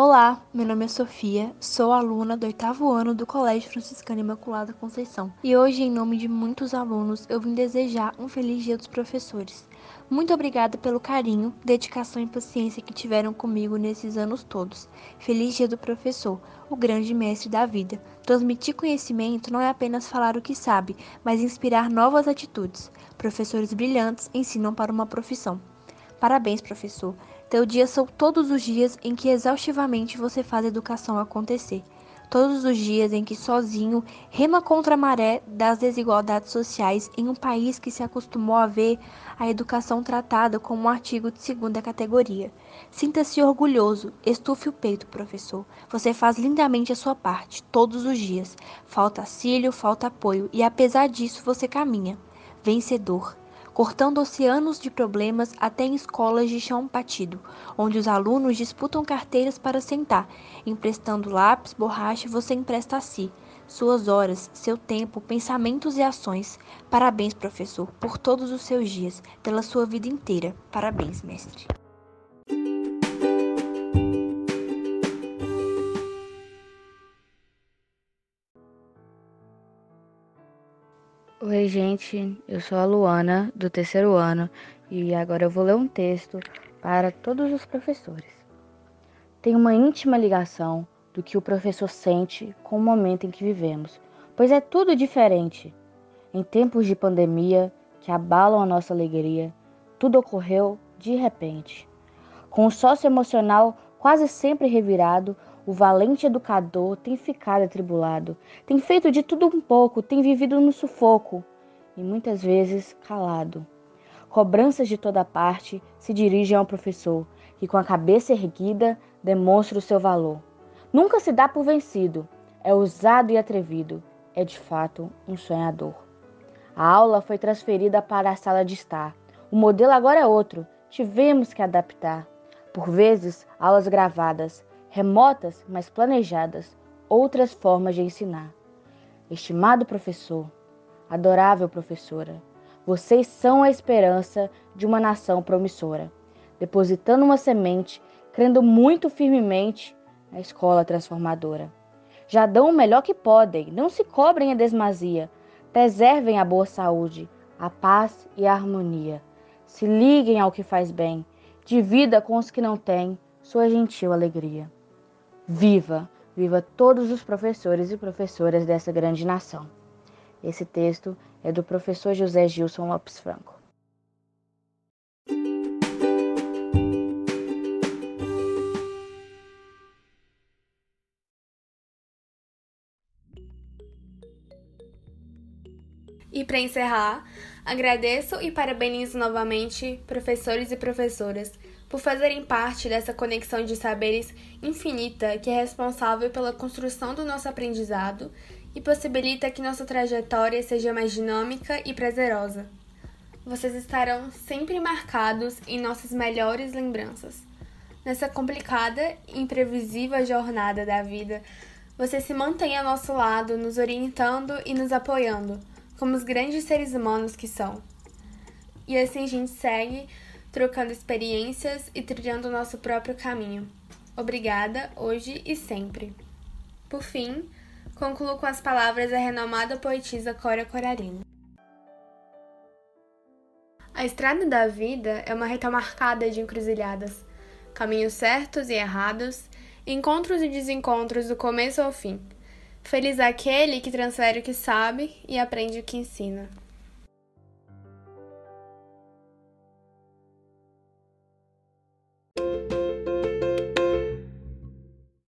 Olá, meu nome é Sofia, sou aluna do oitavo ano do Colégio Franciscano Imaculada Conceição. E hoje, em nome de muitos alunos, eu vim desejar um feliz dia dos professores. Muito obrigada pelo carinho, dedicação e paciência que tiveram comigo nesses anos todos. Feliz dia do professor, o grande mestre da vida. Transmitir conhecimento não é apenas falar o que sabe, mas inspirar novas atitudes. Professores brilhantes ensinam para uma profissão. Parabéns, professor. Teu dia são todos os dias em que exaustivamente você faz a educação acontecer. Todos os dias em que sozinho rema contra a maré das desigualdades sociais em um país que se acostumou a ver a educação tratada como um artigo de segunda categoria. Sinta-se orgulhoso, estufe o peito, professor. Você faz lindamente a sua parte, todos os dias. Falta auxílio, falta apoio, e apesar disso você caminha. Vencedor cortando oceanos de problemas até em escolas de chão batido, onde os alunos disputam carteiras para sentar, emprestando lápis, borracha, você empresta a si. Suas horas, seu tempo, pensamentos e ações. Parabéns, professor, por todos os seus dias, pela sua vida inteira. Parabéns, mestre. Oi, gente, eu sou a Luana, do terceiro ano, e agora eu vou ler um texto para todos os professores. Tem uma íntima ligação do que o professor sente com o momento em que vivemos, pois é tudo diferente. Em tempos de pandemia que abalam a nossa alegria, tudo ocorreu de repente. Com o sócio emocional quase sempre revirado, o valente educador tem ficado atribulado, tem feito de tudo um pouco, tem vivido no sufoco e muitas vezes calado. Cobranças de toda parte se dirigem ao professor, que com a cabeça erguida demonstra o seu valor. Nunca se dá por vencido, é ousado e atrevido, é de fato um sonhador. A aula foi transferida para a sala de estar. O modelo agora é outro, tivemos que adaptar. Por vezes, aulas gravadas, remotas, mas planejadas, outras formas de ensinar. Estimado professor, adorável professora, vocês são a esperança de uma nação promissora, depositando uma semente, crendo muito firmemente na escola transformadora. Já dão o melhor que podem, não se cobrem a desmazia, preservem a boa saúde, a paz e a harmonia. Se liguem ao que faz bem, divida com os que não têm sua gentil alegria. Viva! Viva todos os professores e professoras dessa grande nação. Esse texto é do professor José Gilson Lopes Franco. E para encerrar, agradeço e parabenizo novamente professores e professoras por fazerem parte dessa conexão de saberes infinita que é responsável pela construção do nosso aprendizado e possibilita que nossa trajetória seja mais dinâmica e prazerosa. Vocês estarão sempre marcados em nossas melhores lembranças. Nessa complicada e imprevisível jornada da vida, você se mantém ao nosso lado, nos orientando e nos apoiando, como os grandes seres humanos que são. E assim a gente segue trocando experiências e trilhando o nosso próprio caminho. Obrigada, hoje e sempre. Por fim, concluo com as palavras da renomada poetisa Cora Corarino. A estrada da vida é uma reta marcada de encruzilhadas, caminhos certos e errados, encontros e desencontros do começo ao fim. Feliz aquele que transfere o que sabe e aprende o que ensina.